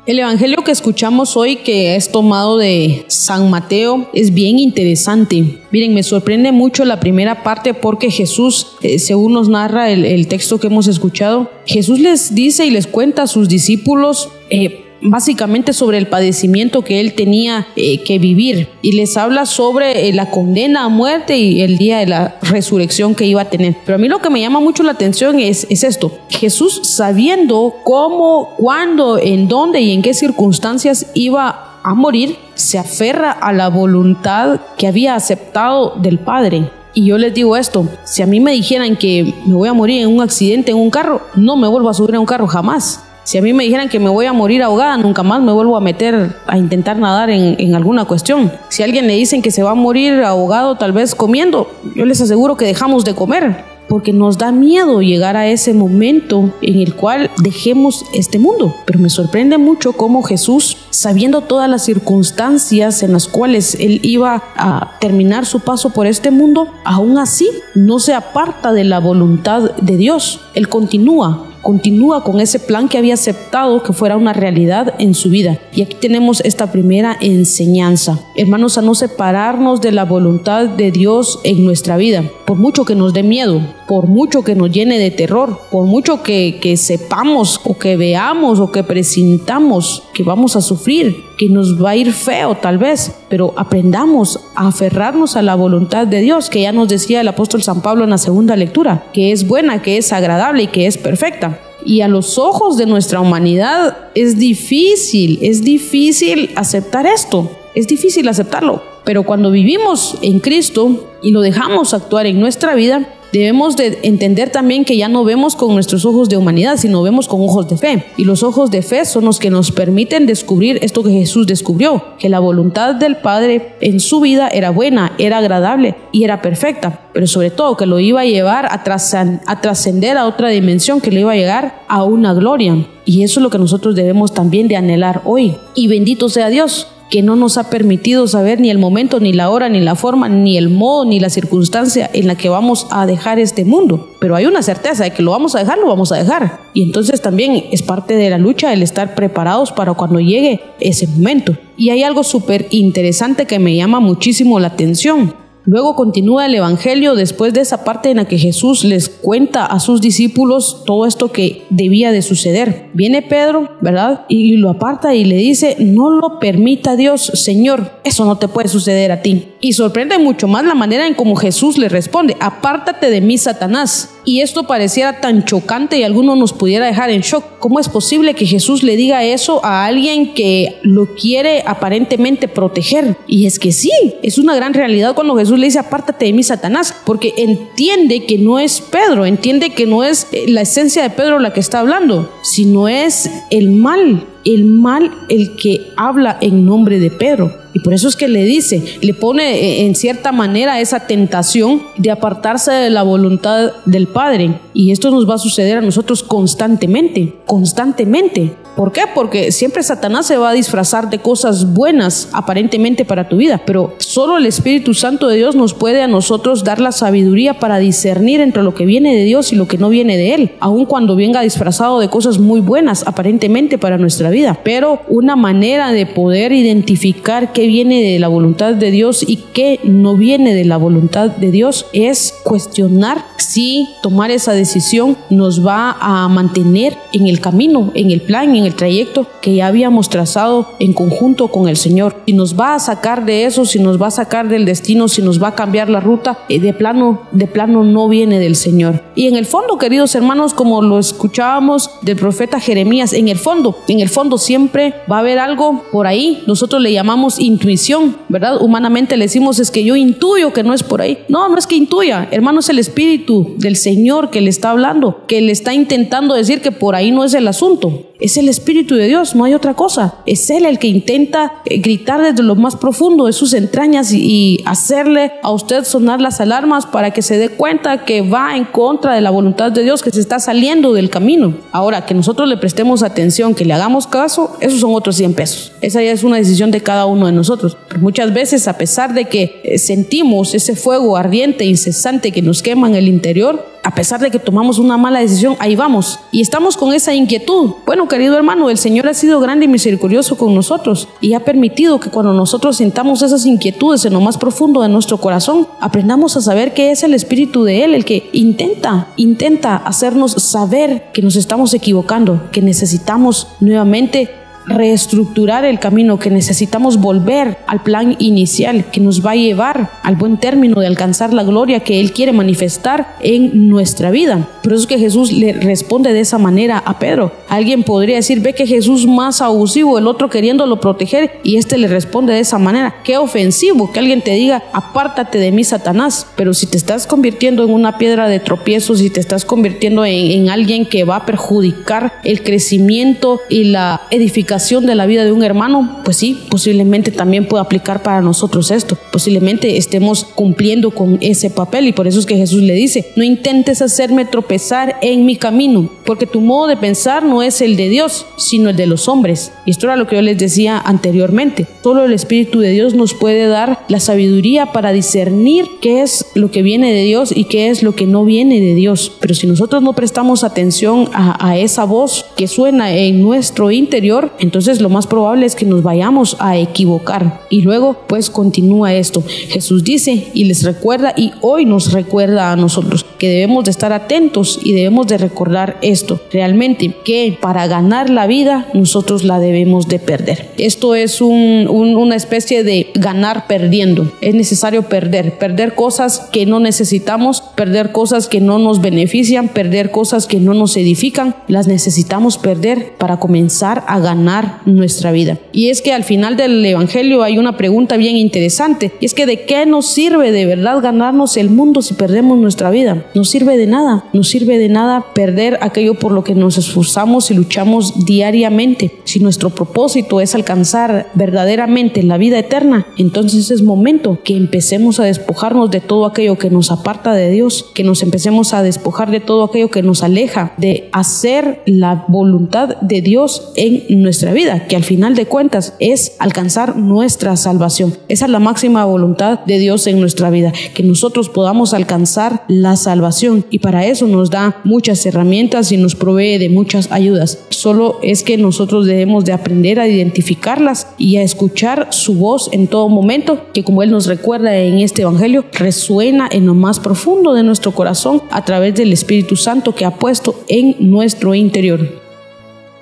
El Evangelio que escuchamos hoy, que es tomado de San Mateo, es bien interesante. Miren, me sorprende mucho la primera parte porque Jesús, eh, según nos narra el, texto que hemos escuchado, Jesús les dice y les cuenta a sus discípulos, eh, básicamente sobre el padecimiento que él tenía eh, que vivir y les habla sobre eh, la condena a muerte y el día de la resurrección que iba a tener. Pero a mí lo que me llama mucho la atención es, es esto, Jesús sabiendo cómo, cuándo, en dónde y en qué circunstancias iba a morir, se aferra a la voluntad que había aceptado del Padre. Y yo les digo esto, si a mí me dijeran que me voy a morir en un accidente en un carro, no me vuelvo a subir a un carro jamás Si a mí me dijeran que me voy a morir ahogada, nunca más me vuelvo a meter a intentar nadar en, en, alguna cuestión. Si a alguien le dicen que se va a morir ahogado tal vez comiendo, yo les aseguro que dejamos de comer porque nos da miedo llegar a ese momento en el cual dejemos este mundo. Pero me sorprende mucho cómo Jesús, sabiendo todas las circunstancias en las cuales él iba a terminar su paso por este mundo, aún así no se aparta de la voluntad de Dios. Él continúa continúa con ese plan que había aceptado que fuera una realidad en su vida. Y aquí tenemos esta primera enseñanza. Hermanos, a no separarnos de la voluntad de Dios en nuestra vida, por mucho que nos dé miedo, por mucho que nos llene de terror, por mucho que, sepamos o que veamos o que presintamos que vamos a sufrir, que nos va a ir feo tal vez, pero aprendamos a aferrarnos a la voluntad de Dios, que ya nos decía el apóstol San Pablo en la segunda lectura, que es buena, que es agradable y que es perfecta. Y a los ojos de nuestra humanidad es difícil, es difícil aceptar esto, es difícil aceptarlo. Pero cuando vivimos en Cristo y lo dejamos actuar en nuestra vida, Debemos de entender también que ya no vemos con nuestros ojos de humanidad, sino vemos con ojos de fe. Y los ojos de fe son los que nos permiten descubrir esto que Jesús descubrió, que la voluntad del Padre en su vida era buena, era agradable y era perfecta, pero sobre todo que lo iba a llevar a trascender a otra dimensión, que le iba a llegar a una gloria. Y eso es lo que nosotros debemos también de anhelar hoy. Y bendito sea Dios, que no nos ha permitido saber ni el momento, ni la hora, ni la forma, ni el modo, ni la circunstancia en la que vamos a dejar este mundo. Pero hay una certeza de que lo vamos a dejar, lo vamos a dejar. Y entonces también es parte de la lucha el estar preparados para cuando llegue ese momento. Y hay algo súper interesante que me llama muchísimo la atención. Luego continúa el Evangelio después de esa parte en la que Jesús les cuenta a sus discípulos todo esto que debía de suceder. Viene Pedro, ¿verdad? Y lo aparta y le dice, no lo permita Dios, Señor, eso no te puede suceder a ti. Y sorprende mucho más la manera en cómo Jesús le responde, apártate de mí, Satanás. Y esto pareciera tan chocante y alguno nos pudiera dejar en shock. ¿Cómo es posible que Jesús le diga eso a alguien que lo quiere aparentemente proteger? Y es que sí, es una gran realidad cuando Jesús le dice apártate de mí Satanás, porque entiende que no es Pedro, entiende que no es eh, la esencia de Pedro la que está hablando, sino es el mal, el mal el que habla en nombre de Pedro. Y por eso es que le dice, le pone eh, en cierta manera esa tentación de apartarse de la voluntad del Padre. Y esto nos va a suceder a nosotros constantemente, constantemente. ¿Por qué? Porque siempre Satanás se va a disfrazar de cosas buenas aparentemente para tu vida, pero solo el Espíritu Santo de Dios nos puede a nosotros dar la sabiduría para discernir entre lo que viene de Dios y lo que no viene de Él, aun cuando venga disfrazado de cosas muy buenas aparentemente para nuestra vida. Pero una manera de poder identificar qué viene de la voluntad de Dios y qué no viene de la voluntad de Dios es cuestionar si tomar esa decisión nos va a mantener en el camino, en el plan, en el trayecto que ya habíamos trazado en conjunto con el Señor. Si nos va a sacar de eso, si nos va a sacar del destino, si nos va a cambiar la ruta, eh, de plano, de plano no viene del Señor. Y en el fondo, queridos hermanos, como lo escuchábamos del profeta Jeremías, en el fondo, en el fondo siempre va a haber algo por ahí. Nosotros le llamamos intuición, ¿verdad? Humanamente le decimos es que yo intuyo que no es por ahí. No, no es que intuya, hermano, es el Espíritu del Señor que le está hablando, que le está intentando decir que por ahí no es el asunto. Es el Espíritu de Dios, no hay otra cosa. Es Él el que intenta eh, gritar desde lo más profundo de sus entrañas y, hacerle a usted sonar las alarmas para que se dé cuenta que va en contra de la voluntad de Dios, que se está saliendo del camino. Ahora, que nosotros le prestemos atención, que le hagamos caso, esos son otros 100 pesos. Esa ya es una decisión de cada uno de nosotros. muchas veces, a pesar de que eh, sentimos ese fuego ardiente, incesante que nos quema en el interior, a pesar de que tomamos una mala decisión, ahí vamos. Y estamos con esa inquietud. Bueno, querido hermano, el Señor ha sido grande y misericordioso con nosotros y ha permitido que cuando nosotros sintamos esas inquietudes en lo más profundo de nuestro corazón, aprendamos a saber que es el Espíritu de Él el que intenta, intenta hacernos saber que nos estamos equivocando, que necesitamos nuevamente reestructurar el camino, que necesitamos volver al plan inicial que nos va a llevar al buen término de alcanzar la gloria que Él quiere manifestar en nuestra vida. Por eso es que Jesús le responde de esa manera a Pedro. Alguien podría decir, ve que Jesús más abusivo, el otro queriéndolo proteger, y este le responde de esa manera. Qué ofensivo que alguien te diga, apártate de mí, Satanás. Pero si te estás convirtiendo en una piedra de tropiezo, si te estás convirtiendo en, en alguien que va a perjudicar el crecimiento y la edificación de la vida de un hermano, pues sí, posiblemente también pueda aplicar para nosotros esto. Posiblemente estemos cumpliendo con ese papel y por eso es que Jesús le dice, no intentes hacerme tropezar en mi camino, porque tu modo de pensar no es el de Dios, sino el de los hombres. Y esto era lo que yo les decía anteriormente. Solo el Espíritu de Dios nos puede dar la sabiduría para discernir qué es lo que viene de Dios y qué es lo que no viene de Dios. Pero si nosotros no prestamos atención a, a esa voz que suena en nuestro interior, entonces lo más probable es que nos vayamos a equivocar. Y luego pues continúa esto. Jesús dice y les recuerda y hoy nos recuerda a nosotros que debemos de estar atentos y debemos de recordar esto realmente que para ganar la vida nosotros la debemos de perder. Esto es una especie de ganar perdiendo. Es necesario perder, perder cosas que no necesitamos, perder cosas que no nos benefician, perder cosas que no nos edifican. Las necesitamos perder para comenzar a ganar nuestra vida. Y es que al final del Evangelio hay una pregunta bien interesante. Y es que de qué nos sirve de verdad ganarnos el mundo si perdemos nuestra vida? No sirve de nada. No sirve de nada perder aquello por lo que nos esforzamos y luchamos diariamente. Si nuestro propósito es alcanzar verdaderamente la vida eterna, entonces es momento que empecemos a despojarnos de todo aquello que nos aparta de Dios, que nos empecemos a despojar de todo aquello que nos aleja de hacer la voluntad de Dios en nuestra vida, que al final de cuentas es alcanzar nuestra salvación. Esa es la máxima voluntad de Dios en nuestra vida, que nosotros podamos alcanzar la salvación y para eso nos da muchas herramientas y nos provee de muchas ayudas. Solo es que nosotros debemos de aprender a identificarlas y a escuchar su voz en todo momento, que como Él nos recuerda en este Evangelio, resuena en lo más profundo de nuestro corazón a través del Espíritu Santo que ha puesto en nuestro interior.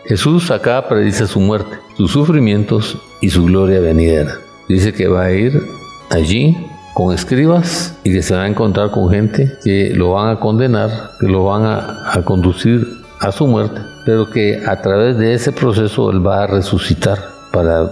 Jesús acá predice su muerte, sus sufrimientos y su gloria venidera. Dice que va a ir allí con escribas y que se va a encontrar con gente que lo van a condenar, que lo van a, conducir a su muerte, pero que a través de ese proceso Él va a resucitar para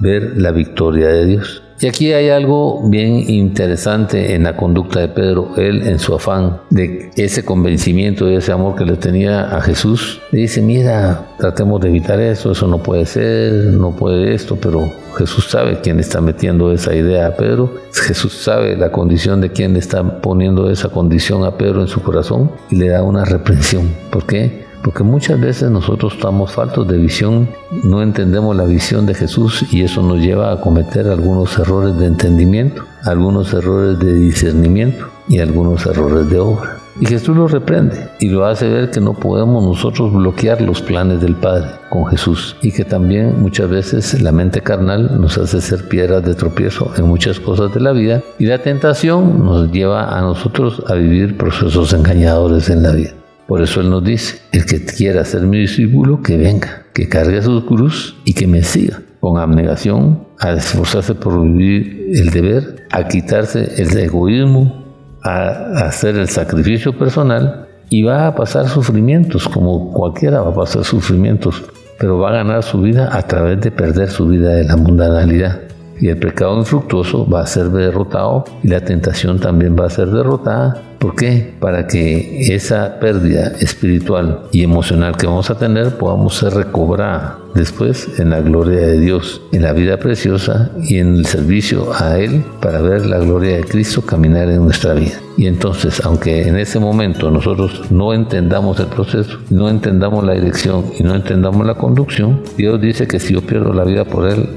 ver la victoria de Dios. Y aquí hay algo bien interesante en la conducta de Pedro. Él, en su afán de ese convencimiento y ese amor que le tenía a Jesús, dice, mira, tratemos de evitar eso, eso no puede ser, no puede esto, pero Jesús sabe quién está metiendo esa idea a Pedro. Jesús sabe la condición de quién le está poniendo esa condición a Pedro en su corazón y le da una reprensión. ¿Por qué? Porque muchas veces nosotros estamos faltos de visión, no entendemos la visión de Jesús y eso nos lleva a cometer algunos errores de entendimiento, algunos errores de discernimiento y algunos errores de obra. Y Jesús lo reprende y lo hace ver que no podemos nosotros bloquear los planes del Padre con Jesús y que también muchas veces la mente carnal nos hace ser piedras de tropiezo en muchas cosas de la vida y la tentación nos lleva a nosotros a vivir procesos engañadores en la vida. Por eso Él nos dice, el que quiera ser mi discípulo, que venga, que cargue su cruz y que me siga con abnegación, a esforzarse por vivir el deber, a quitarse el egoísmo, a hacer el sacrificio personal y va a pasar sufrimientos, como cualquiera va a pasar sufrimientos, pero va a ganar su vida a través de perder su vida de la mundanalidad y el pecado infructuoso va a ser derrotado y la tentación también va a ser derrotada. ¿Por qué? Para que esa pérdida espiritual y emocional que vamos a tener podamos ser recobrada después en la gloria de Dios, en la vida preciosa y en el servicio a Él para ver la gloria de Cristo caminar en nuestra vida. Y entonces, aunque en ese momento nosotros no entendamos el proceso, no entendamos la dirección y no entendamos la conducción, Dios dice que si yo pierdo la vida por Él,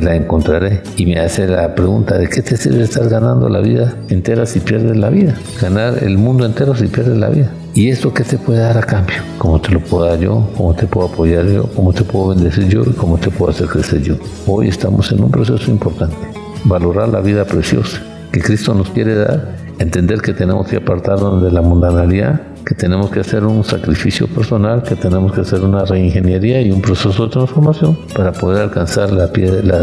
la encontraré. Y me hace la pregunta, ¿de qué te sirve estar ganando la vida entera si pierdes la vida? Ganar el mundo entero si pierdes la vida. ¿Y esto qué te puede dar a cambio? ¿Cómo te lo puedo dar yo? ¿Cómo te puedo apoyar yo? ¿Cómo te puedo bendecir yo? ¿Y cómo te puedo hacer crecer yo? Hoy estamos en un proceso importante. Valorar la vida preciosa que Cristo nos quiere dar. Entender que tenemos que apartarnos de la mundanalidad que tenemos que hacer un sacrificio personal, que tenemos que hacer una reingeniería y un proceso de transformación para poder alcanzar la,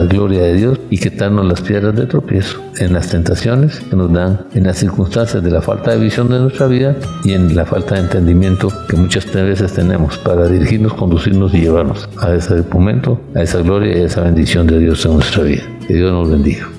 gloria de Dios y quitarnos las piedras de tropiezo en las tentaciones que nos dan, en las circunstancias de la falta de visión de nuestra vida y en la falta de entendimiento que muchas veces tenemos para dirigirnos, conducirnos y llevarnos a ese momento, a esa gloria y a esa bendición de Dios en nuestra vida. Que Dios nos bendiga.